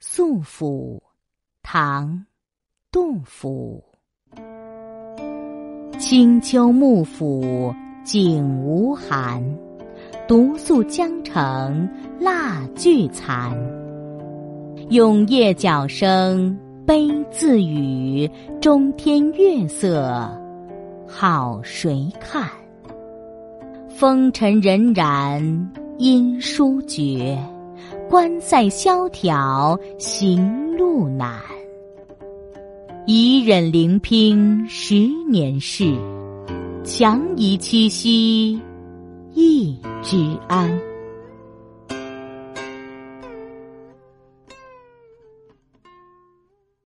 宿府，唐·杜甫。清秋幕府景无寒，独宿江城蜡炬残。永夜角声悲自语，中天月色好谁看？风尘荏苒音书绝，关塞萧条行路难。一忍聆听十年事，强移七夕一枝安。